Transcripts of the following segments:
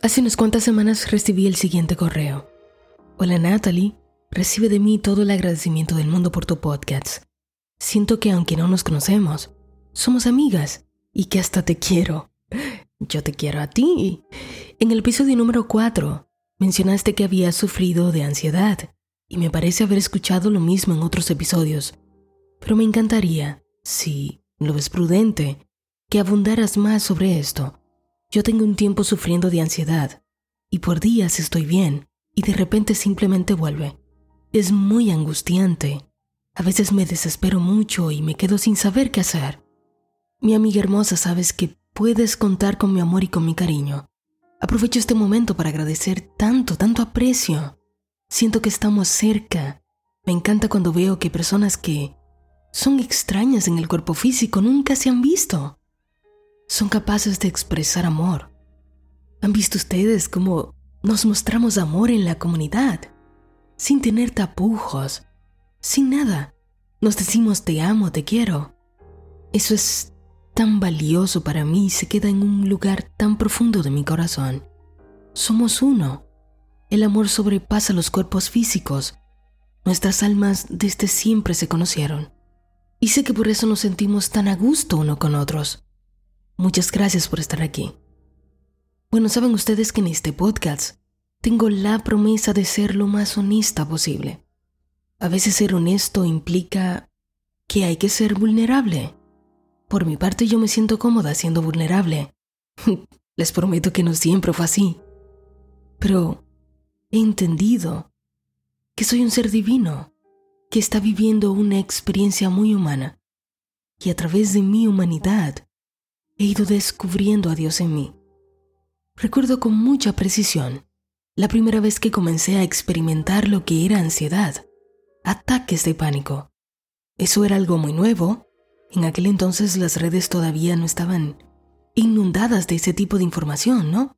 Hace unas cuantas semanas recibí el siguiente correo. Hola Natalie, recibe de mí todo el agradecimiento del mundo por tu podcast. Siento que aunque no nos conocemos, somos amigas y que hasta te quiero. Yo te quiero a ti. En el episodio número 4 mencionaste que habías sufrido de ansiedad y me parece haber escuchado lo mismo en otros episodios. Pero me encantaría, si lo ves prudente, que abundaras más sobre esto. Yo tengo un tiempo sufriendo de ansiedad y por días estoy bien y de repente simplemente vuelve. Es muy angustiante. A veces me desespero mucho y me quedo sin saber qué hacer. Mi amiga hermosa, sabes que puedes contar con mi amor y con mi cariño. Aprovecho este momento para agradecer tanto, tanto aprecio. Siento que estamos cerca. Me encanta cuando veo que personas que son extrañas en el cuerpo físico nunca se han visto. Son capaces de expresar amor. ¿Han visto ustedes cómo nos mostramos amor en la comunidad? Sin tener tapujos, sin nada. Nos decimos te amo, te quiero. Eso es tan valioso para mí y se queda en un lugar tan profundo de mi corazón. Somos uno. El amor sobrepasa los cuerpos físicos. Nuestras almas desde siempre se conocieron. Y sé que por eso nos sentimos tan a gusto uno con otros. Muchas gracias por estar aquí. Bueno, saben ustedes que en este podcast tengo la promesa de ser lo más honesta posible. A veces ser honesto implica que hay que ser vulnerable. Por mi parte yo me siento cómoda siendo vulnerable. Les prometo que no siempre fue así. Pero he entendido que soy un ser divino, que está viviendo una experiencia muy humana. Y a través de mi humanidad he ido descubriendo a Dios en mí. Recuerdo con mucha precisión la primera vez que comencé a experimentar lo que era ansiedad, ataques de pánico. Eso era algo muy nuevo en aquel entonces las redes todavía no estaban inundadas de ese tipo de información, ¿no?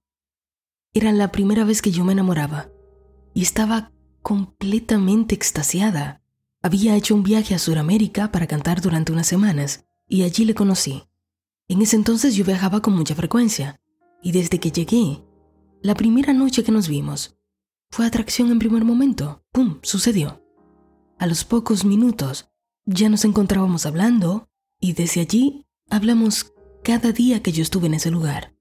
Era la primera vez que yo me enamoraba y estaba completamente extasiada. Había hecho un viaje a Sudamérica para cantar durante unas semanas y allí le conocí. En ese entonces yo viajaba con mucha frecuencia y desde que llegué, la primera noche que nos vimos, fue atracción en primer momento. ¡Pum! Sucedió. A los pocos minutos ya nos encontrábamos hablando y desde allí hablamos cada día que yo estuve en ese lugar.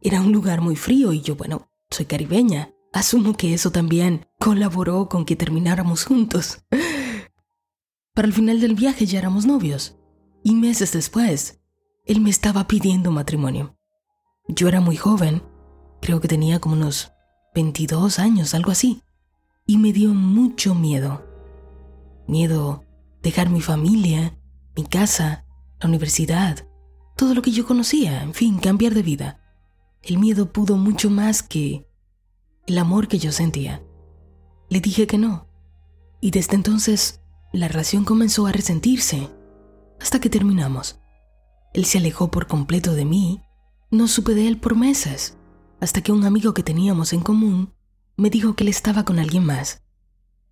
Era un lugar muy frío y yo, bueno, soy caribeña. Asumo que eso también colaboró con que termináramos juntos. Para el final del viaje ya éramos novios. Y meses después, él me estaba pidiendo matrimonio. Yo era muy joven, creo que tenía como unos 22 años, algo así. Y me dio mucho miedo. Miedo dejar mi familia, mi casa, la universidad, todo lo que yo conocía, en fin, cambiar de vida. El miedo pudo mucho más que el amor que yo sentía. Le dije que no. Y desde entonces la relación comenzó a resentirse hasta que terminamos. Él se alejó por completo de mí. No supe de él por meses, hasta que un amigo que teníamos en común me dijo que él estaba con alguien más.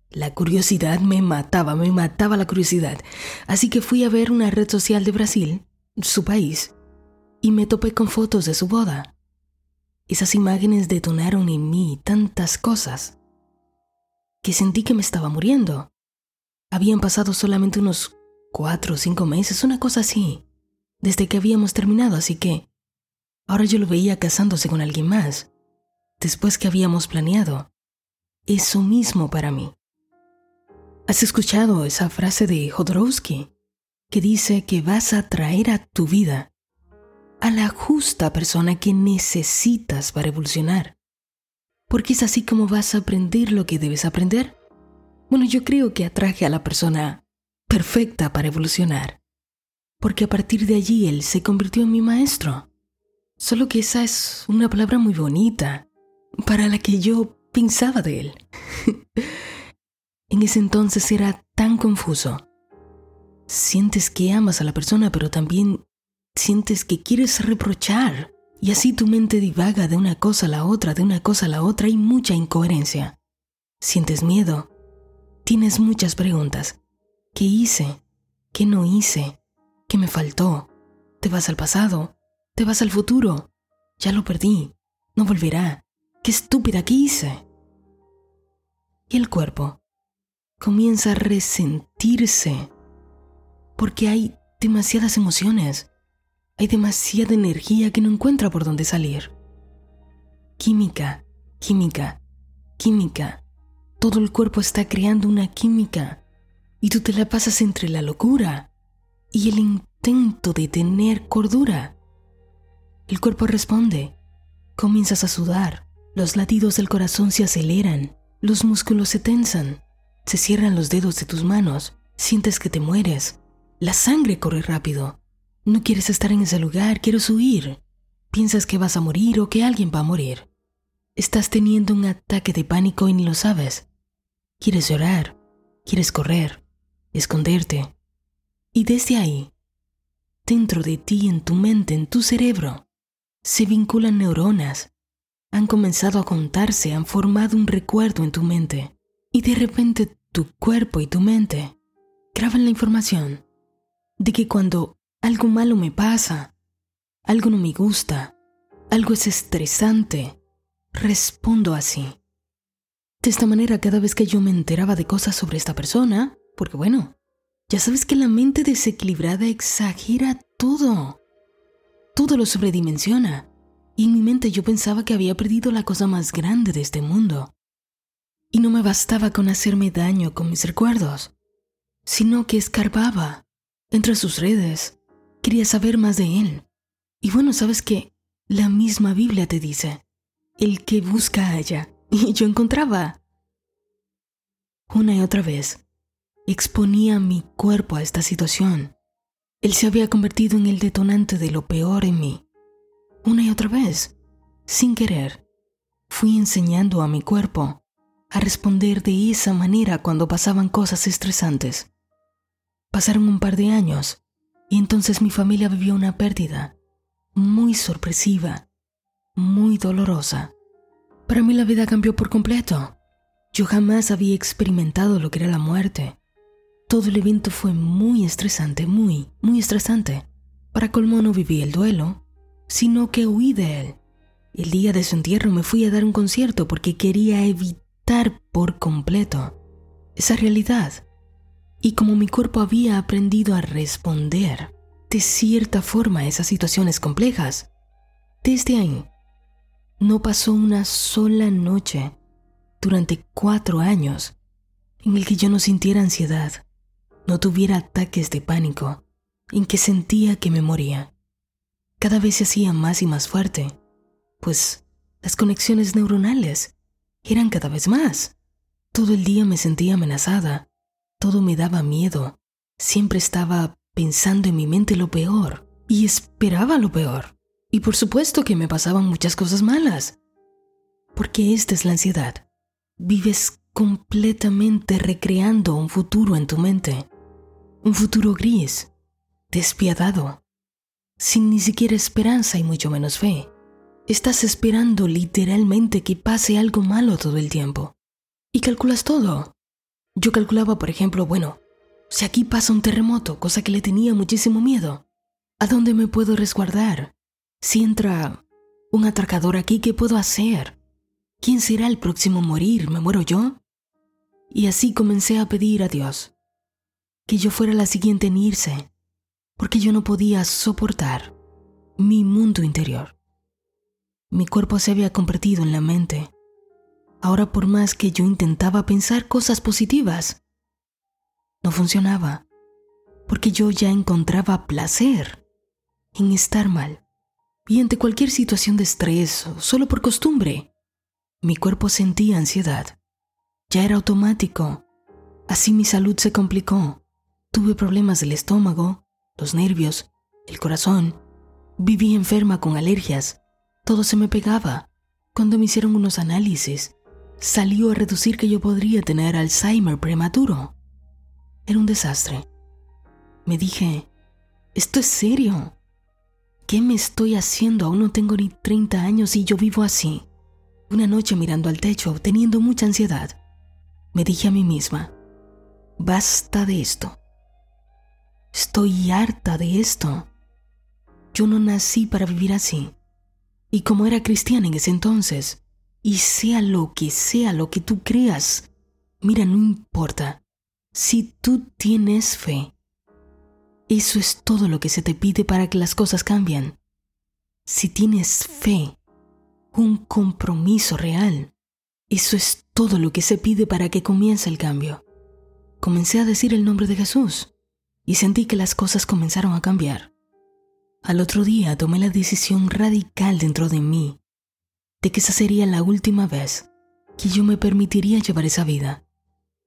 La curiosidad me mataba, me mataba la curiosidad. Así que fui a ver una red social de Brasil, su país, y me topé con fotos de su boda. Esas imágenes detonaron en mí tantas cosas que sentí que me estaba muriendo. Habían pasado solamente unos cuatro o cinco meses, una cosa así, desde que habíamos terminado, así que ahora yo lo veía casándose con alguien más, después que habíamos planeado. Eso mismo para mí. ¿Has escuchado esa frase de Jodorowsky que dice que vas a traer a tu vida a la justa persona que necesitas para evolucionar? Porque es así como vas a aprender lo que debes aprender. Bueno, yo creo que atraje a la persona perfecta para evolucionar, porque a partir de allí él se convirtió en mi maestro. Solo que esa es una palabra muy bonita para la que yo pensaba de él. En ese entonces era tan confuso. Sientes que amas a la persona, pero también sientes que quieres reprochar. Y así tu mente divaga de una cosa a la otra, de una cosa a la otra, y mucha incoherencia. Sientes miedo. Tienes muchas preguntas. ¿Qué hice? ¿Qué no hice? ¿Qué me faltó? ¿Te vas al pasado? ¿Te vas al futuro? Ya lo perdí. No volverá. ¡Qué estúpida que hice! Y el cuerpo comienza a resentirse porque hay demasiadas emociones, hay demasiada energía que no encuentra por dónde salir. Química, química, química. Todo el cuerpo está creando una química y tú te la pasas entre la locura y el intento de tener cordura. El cuerpo responde. Comienzas a sudar, los latidos del corazón se aceleran, los músculos se tensan, se cierran los dedos de tus manos, sientes que te mueres, la sangre corre rápido. No quieres estar en ese lugar, quieres huir. Piensas que vas a morir o que alguien va a morir. Estás teniendo un ataque de pánico y ni lo sabes. Quieres llorar, quieres correr, esconderte. Y desde ahí, dentro de ti, en tu mente, en tu cerebro, se vinculan neuronas. Han comenzado a contarse, han formado un recuerdo en tu mente. Y de repente tu cuerpo y tu mente graban la información de que cuando algo malo me pasa, algo no me gusta, algo es estresante, respondo así. De esta manera, cada vez que yo me enteraba de cosas sobre esta persona, porque bueno, ya sabes que la mente desequilibrada exagera todo. Todo lo sobredimensiona. Y en mi mente yo pensaba que había perdido la cosa más grande de este mundo. Y no me bastaba con hacerme daño con mis recuerdos, sino que escarbaba entre sus redes. Quería saber más de él. Y bueno, sabes que la misma Biblia te dice, el que busca halla. Y yo encontraba. Una y otra vez, exponía mi cuerpo a esta situación. Él se había convertido en el detonante de lo peor en mí. Una y otra vez, sin querer, fui enseñando a mi cuerpo a responder de esa manera cuando pasaban cosas estresantes. Pasaron un par de años y entonces mi familia vivió una pérdida muy sorpresiva, muy dolorosa. Para mí la vida cambió por completo. Yo jamás había experimentado lo que era la muerte. Todo el evento fue muy estresante, muy, muy estresante. Para colmo no viví el duelo, sino que huí de él. El día de su entierro me fui a dar un concierto porque quería evitar por completo esa realidad. Y como mi cuerpo había aprendido a responder de cierta forma a esas situaciones complejas, desde ahí no pasó una sola noche durante cuatro años en el que yo no sintiera ansiedad, no tuviera ataques de pánico en que sentía que me moría. Cada vez se hacía más y más fuerte, pues las conexiones neuronales eran cada vez más. Todo el día me sentía amenazada, todo me daba miedo, siempre estaba pensando en mi mente lo peor y esperaba lo peor. Y por supuesto que me pasaban muchas cosas malas, porque esta es la ansiedad. Vives completamente recreando un futuro en tu mente un futuro gris, despiadado, sin ni siquiera esperanza y mucho menos fe. Estás esperando literalmente que pase algo malo todo el tiempo. Y calculas todo. Yo calculaba, por ejemplo, bueno, si aquí pasa un terremoto, cosa que le tenía muchísimo miedo, ¿a dónde me puedo resguardar? Si entra un atracador aquí, ¿qué puedo hacer? ¿Quién será el próximo a morir? ¿Me muero yo? Y así comencé a pedir a Dios que yo fuera la siguiente en irse, porque yo no podía soportar mi mundo interior. Mi cuerpo se había convertido en la mente. Ahora por más que yo intentaba pensar cosas positivas, no funcionaba, porque yo ya encontraba placer en estar mal. Y ante cualquier situación de estrés solo por costumbre, mi cuerpo sentía ansiedad. Ya era automático. Así mi salud se complicó. Tuve problemas del estómago, los nervios, el corazón. Viví enferma con alergias. Todo se me pegaba. Cuando me hicieron unos análisis, salió a reducir que yo podría tener Alzheimer prematuro. Era un desastre. Me dije, ¿esto es serio? ¿Qué me estoy haciendo? Aún no tengo ni 30 años y yo vivo así. Una noche mirando al techo, teniendo mucha ansiedad, me dije a mí misma, basta de esto. Estoy harta de esto. Yo no nací para vivir así. Y como era cristiana en ese entonces, y sea lo que sea lo que tú creas, mira, no importa. Si tú tienes fe, eso es todo lo que se te pide para que las cosas cambien. Si tienes fe, un compromiso real, eso es todo lo que se pide para que comience el cambio. Comencé a decir el nombre de Jesús y sentí que las cosas comenzaron a cambiar. Al otro día tomé la decisión radical dentro de mí de que esa sería la última vez que yo me permitiría llevar esa vida,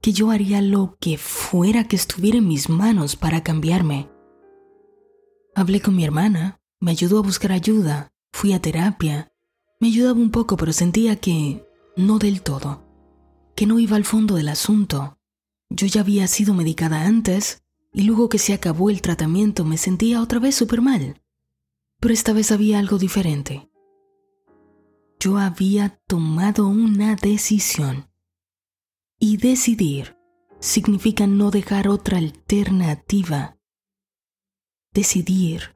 que yo haría lo que fuera que estuviera en mis manos para cambiarme. Hablé con mi hermana, me ayudó a buscar ayuda, fui a terapia, me ayudaba un poco pero sentía que no del todo, que no iba al fondo del asunto. Yo ya había sido medicada antes y luego que se acabó el tratamiento me sentía otra vez súper mal. Pero esta vez había algo diferente. Yo había tomado una decisión. Y decidir significa no dejar otra alternativa. Decidir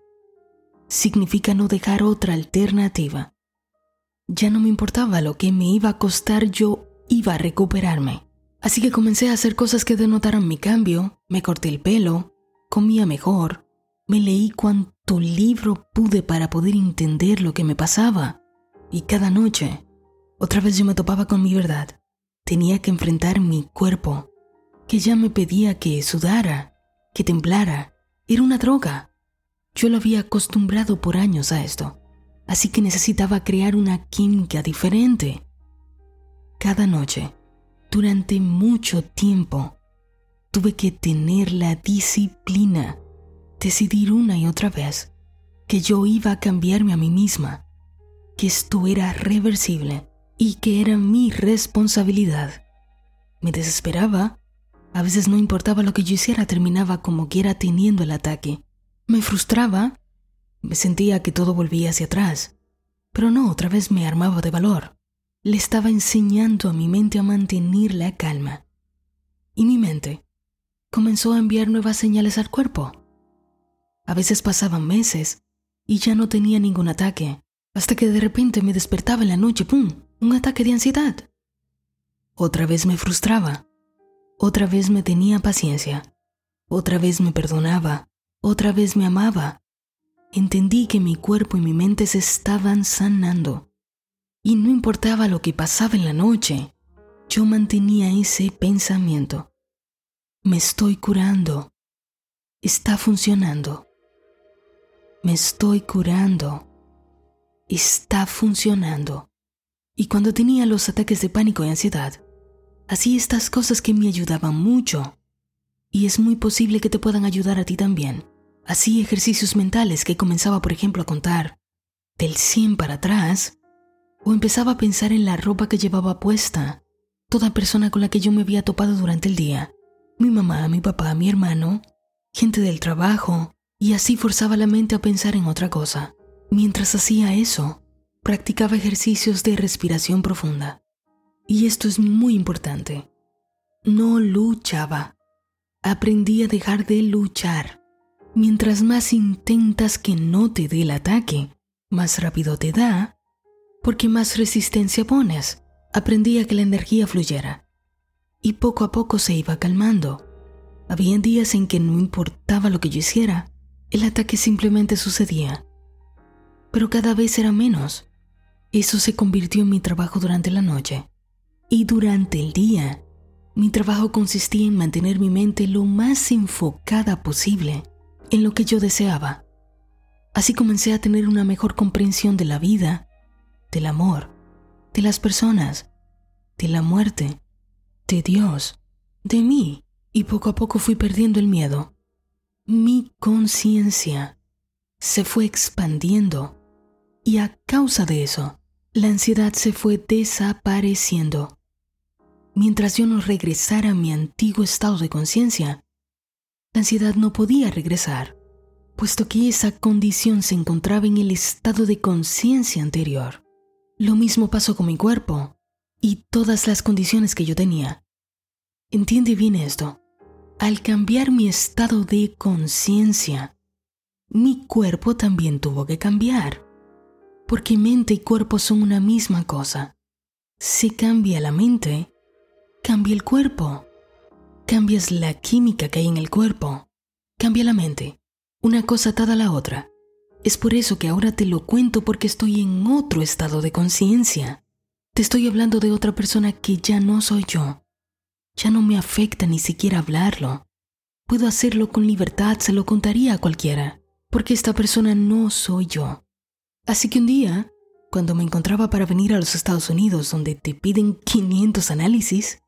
significa no dejar otra alternativa. Ya no me importaba lo que me iba a costar, yo iba a recuperarme. Así que comencé a hacer cosas que denotaran mi cambio, me corté el pelo, comía mejor, me leí cuanto libro pude para poder entender lo que me pasaba. Y cada noche, otra vez yo me topaba con mi verdad. Tenía que enfrentar mi cuerpo, que ya me pedía que sudara, que temblara. Era una droga. Yo lo había acostumbrado por años a esto, así que necesitaba crear una química diferente. Cada noche, durante mucho tiempo, tuve que tener la disciplina, decidir una y otra vez que yo iba a cambiarme a mí misma que esto era reversible y que era mi responsabilidad. Me desesperaba. A veces no importaba lo que yo hiciera, terminaba como quiera teniendo el ataque. Me frustraba. Me sentía que todo volvía hacia atrás. Pero no, otra vez me armaba de valor. Le estaba enseñando a mi mente a mantener la calma. Y mi mente comenzó a enviar nuevas señales al cuerpo. A veces pasaban meses y ya no tenía ningún ataque hasta que de repente me despertaba en la noche, ¡pum!, un ataque de ansiedad. Otra vez me frustraba, otra vez me tenía paciencia, otra vez me perdonaba, otra vez me amaba. Entendí que mi cuerpo y mi mente se estaban sanando. Y no importaba lo que pasaba en la noche, yo mantenía ese pensamiento. Me estoy curando. Está funcionando. Me estoy curando está funcionando. Y cuando tenía los ataques de pánico y ansiedad, hacía estas cosas que me ayudaban mucho. Y es muy posible que te puedan ayudar a ti también. Hacía ejercicios mentales que comenzaba, por ejemplo, a contar del 100 para atrás, o empezaba a pensar en la ropa que llevaba puesta, toda persona con la que yo me había topado durante el día, mi mamá, mi papá, mi hermano, gente del trabajo, y así forzaba la mente a pensar en otra cosa. Mientras hacía eso, practicaba ejercicios de respiración profunda. Y esto es muy importante. No luchaba. Aprendí a dejar de luchar. Mientras más intentas que no te dé el ataque, más rápido te da, porque más resistencia pones. Aprendí a que la energía fluyera. Y poco a poco se iba calmando. Había días en que no importaba lo que yo hiciera, el ataque simplemente sucedía pero cada vez era menos. Eso se convirtió en mi trabajo durante la noche. Y durante el día, mi trabajo consistía en mantener mi mente lo más enfocada posible en lo que yo deseaba. Así comencé a tener una mejor comprensión de la vida, del amor, de las personas, de la muerte, de Dios, de mí, y poco a poco fui perdiendo el miedo. Mi conciencia se fue expandiendo y a causa de eso, la ansiedad se fue desapareciendo. Mientras yo no regresara a mi antiguo estado de conciencia, la ansiedad no podía regresar, puesto que esa condición se encontraba en el estado de conciencia anterior. Lo mismo pasó con mi cuerpo y todas las condiciones que yo tenía. Entiende bien esto. Al cambiar mi estado de conciencia, mi cuerpo también tuvo que cambiar. Porque mente y cuerpo son una misma cosa. Si cambia la mente, cambia el cuerpo. Cambias la química que hay en el cuerpo. Cambia la mente. Una cosa atada a la otra. Es por eso que ahora te lo cuento porque estoy en otro estado de conciencia. Te estoy hablando de otra persona que ya no soy yo. Ya no me afecta ni siquiera hablarlo. Puedo hacerlo con libertad, se lo contaría a cualquiera, porque esta persona no soy yo. Así que un día, cuando me encontraba para venir a los Estados Unidos donde te piden 500 análisis,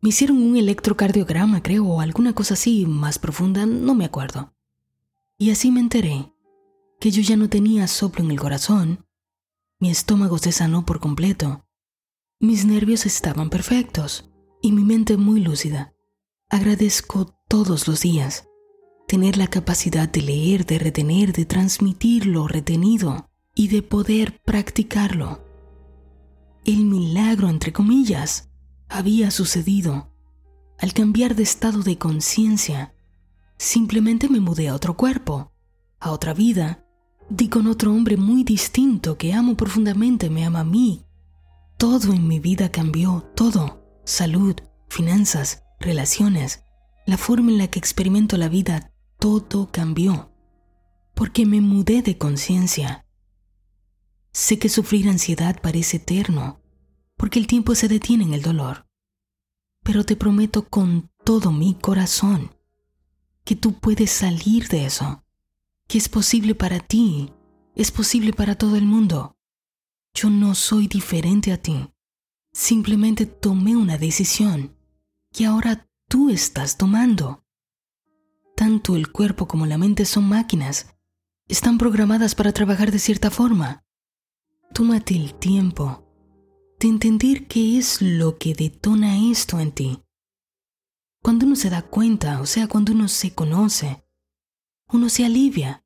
me hicieron un electrocardiograma, creo, o alguna cosa así más profunda, no me acuerdo. Y así me enteré que yo ya no tenía soplo en el corazón, mi estómago se sanó por completo, mis nervios estaban perfectos y mi mente muy lúcida. Agradezco todos los días tener la capacidad de leer, de retener, de transmitir lo retenido y de poder practicarlo. El milagro, entre comillas, había sucedido. Al cambiar de estado de conciencia, simplemente me mudé a otro cuerpo, a otra vida, di con otro hombre muy distinto que amo profundamente, me ama a mí. Todo en mi vida cambió, todo. Salud, finanzas, relaciones, la forma en la que experimento la vida, todo cambió. Porque me mudé de conciencia. Sé que sufrir ansiedad parece eterno, porque el tiempo se detiene en el dolor. Pero te prometo con todo mi corazón que tú puedes salir de eso, que es posible para ti, es posible para todo el mundo. Yo no soy diferente a ti. Simplemente tomé una decisión que ahora tú estás tomando. Tanto el cuerpo como la mente son máquinas. Están programadas para trabajar de cierta forma. Tómate el tiempo de entender qué es lo que detona esto en ti. Cuando uno se da cuenta, o sea, cuando uno se conoce, uno se alivia.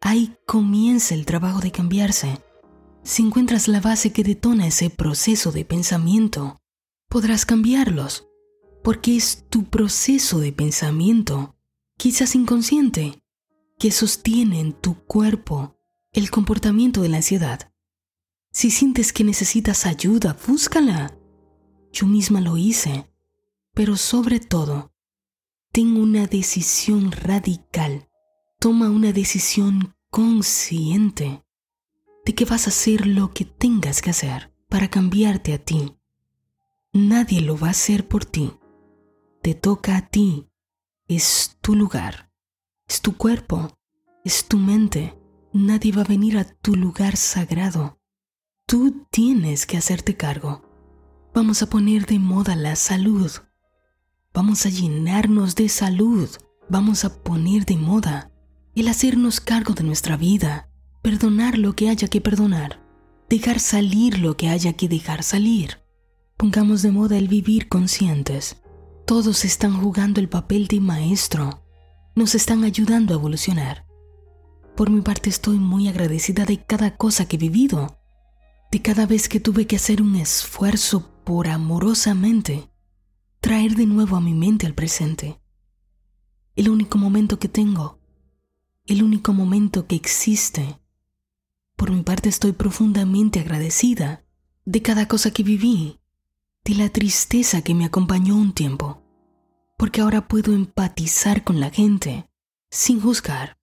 Ahí comienza el trabajo de cambiarse. Si encuentras la base que detona ese proceso de pensamiento, podrás cambiarlos, porque es tu proceso de pensamiento, quizás inconsciente, que sostiene en tu cuerpo el comportamiento de la ansiedad. Si sientes que necesitas ayuda, búscala. Yo misma lo hice. Pero sobre todo, ten una decisión radical. Toma una decisión consciente de que vas a hacer lo que tengas que hacer para cambiarte a ti. Nadie lo va a hacer por ti. Te toca a ti. Es tu lugar. Es tu cuerpo. Es tu mente. Nadie va a venir a tu lugar sagrado Tú tienes que hacerte cargo. Vamos a poner de moda la salud. Vamos a llenarnos de salud. Vamos a poner de moda el hacernos cargo de nuestra vida, perdonar lo que haya que perdonar, dejar salir lo que haya que dejar salir. Pongamos de moda el vivir conscientes. Todos están jugando el papel de maestro. Nos están ayudando a evolucionar. Por mi parte estoy muy agradecida de cada cosa que he vivido de cada vez que tuve que hacer un esfuerzo por amorosamente traer de nuevo a mi mente al presente. El único momento que tengo, el único momento que existe. Por mi parte estoy profundamente agradecida de cada cosa que viví, de la tristeza que me acompañó un tiempo, porque ahora puedo empatizar con la gente sin juzgar,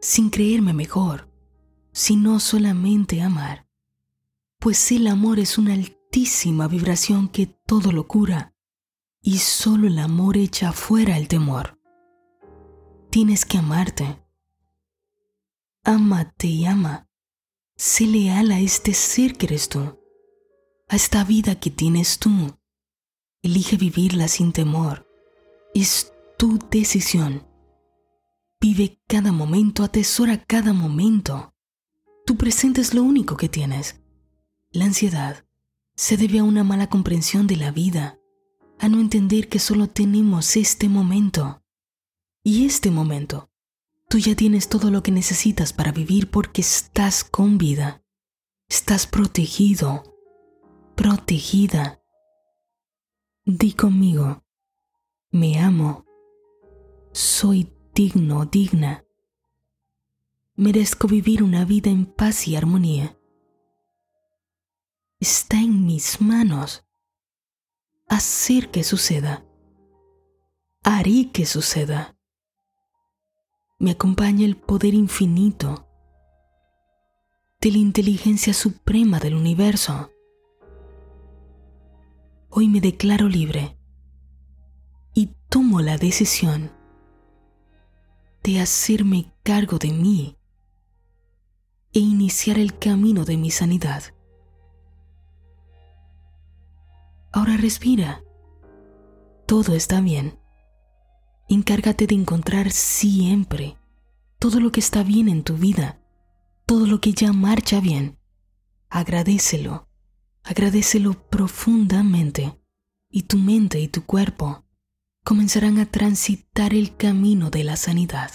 sin creerme mejor, sino solamente amar pues el amor es una altísima vibración que todo lo cura, y solo el amor echa fuera el temor. Tienes que amarte. Ámate y ama. Sé leal a este ser que eres tú, a esta vida que tienes tú. Elige vivirla sin temor. Es tu decisión. Vive cada momento, atesora cada momento. Tu presente es lo único que tienes. La ansiedad se debe a una mala comprensión de la vida, a no entender que solo tenemos este momento. Y este momento, tú ya tienes todo lo que necesitas para vivir porque estás con vida. Estás protegido, protegida. Di conmigo, me amo, soy digno, digna. Merezco vivir una vida en paz y armonía Está en mis manos hacer que suceda. Haré que suceda. Me acompaña el poder infinito de la inteligencia suprema del universo. Hoy me declaro libre y tomo la decisión de hacerme cargo de mí e iniciar el camino de mi sanidad. Ahora respira. Todo está bien. Encárgate de encontrar siempre todo lo que está bien en tu vida, todo lo que ya marcha bien. Agradecelo, agradecelo profundamente y tu mente y tu cuerpo comenzarán a transitar el camino de la sanidad.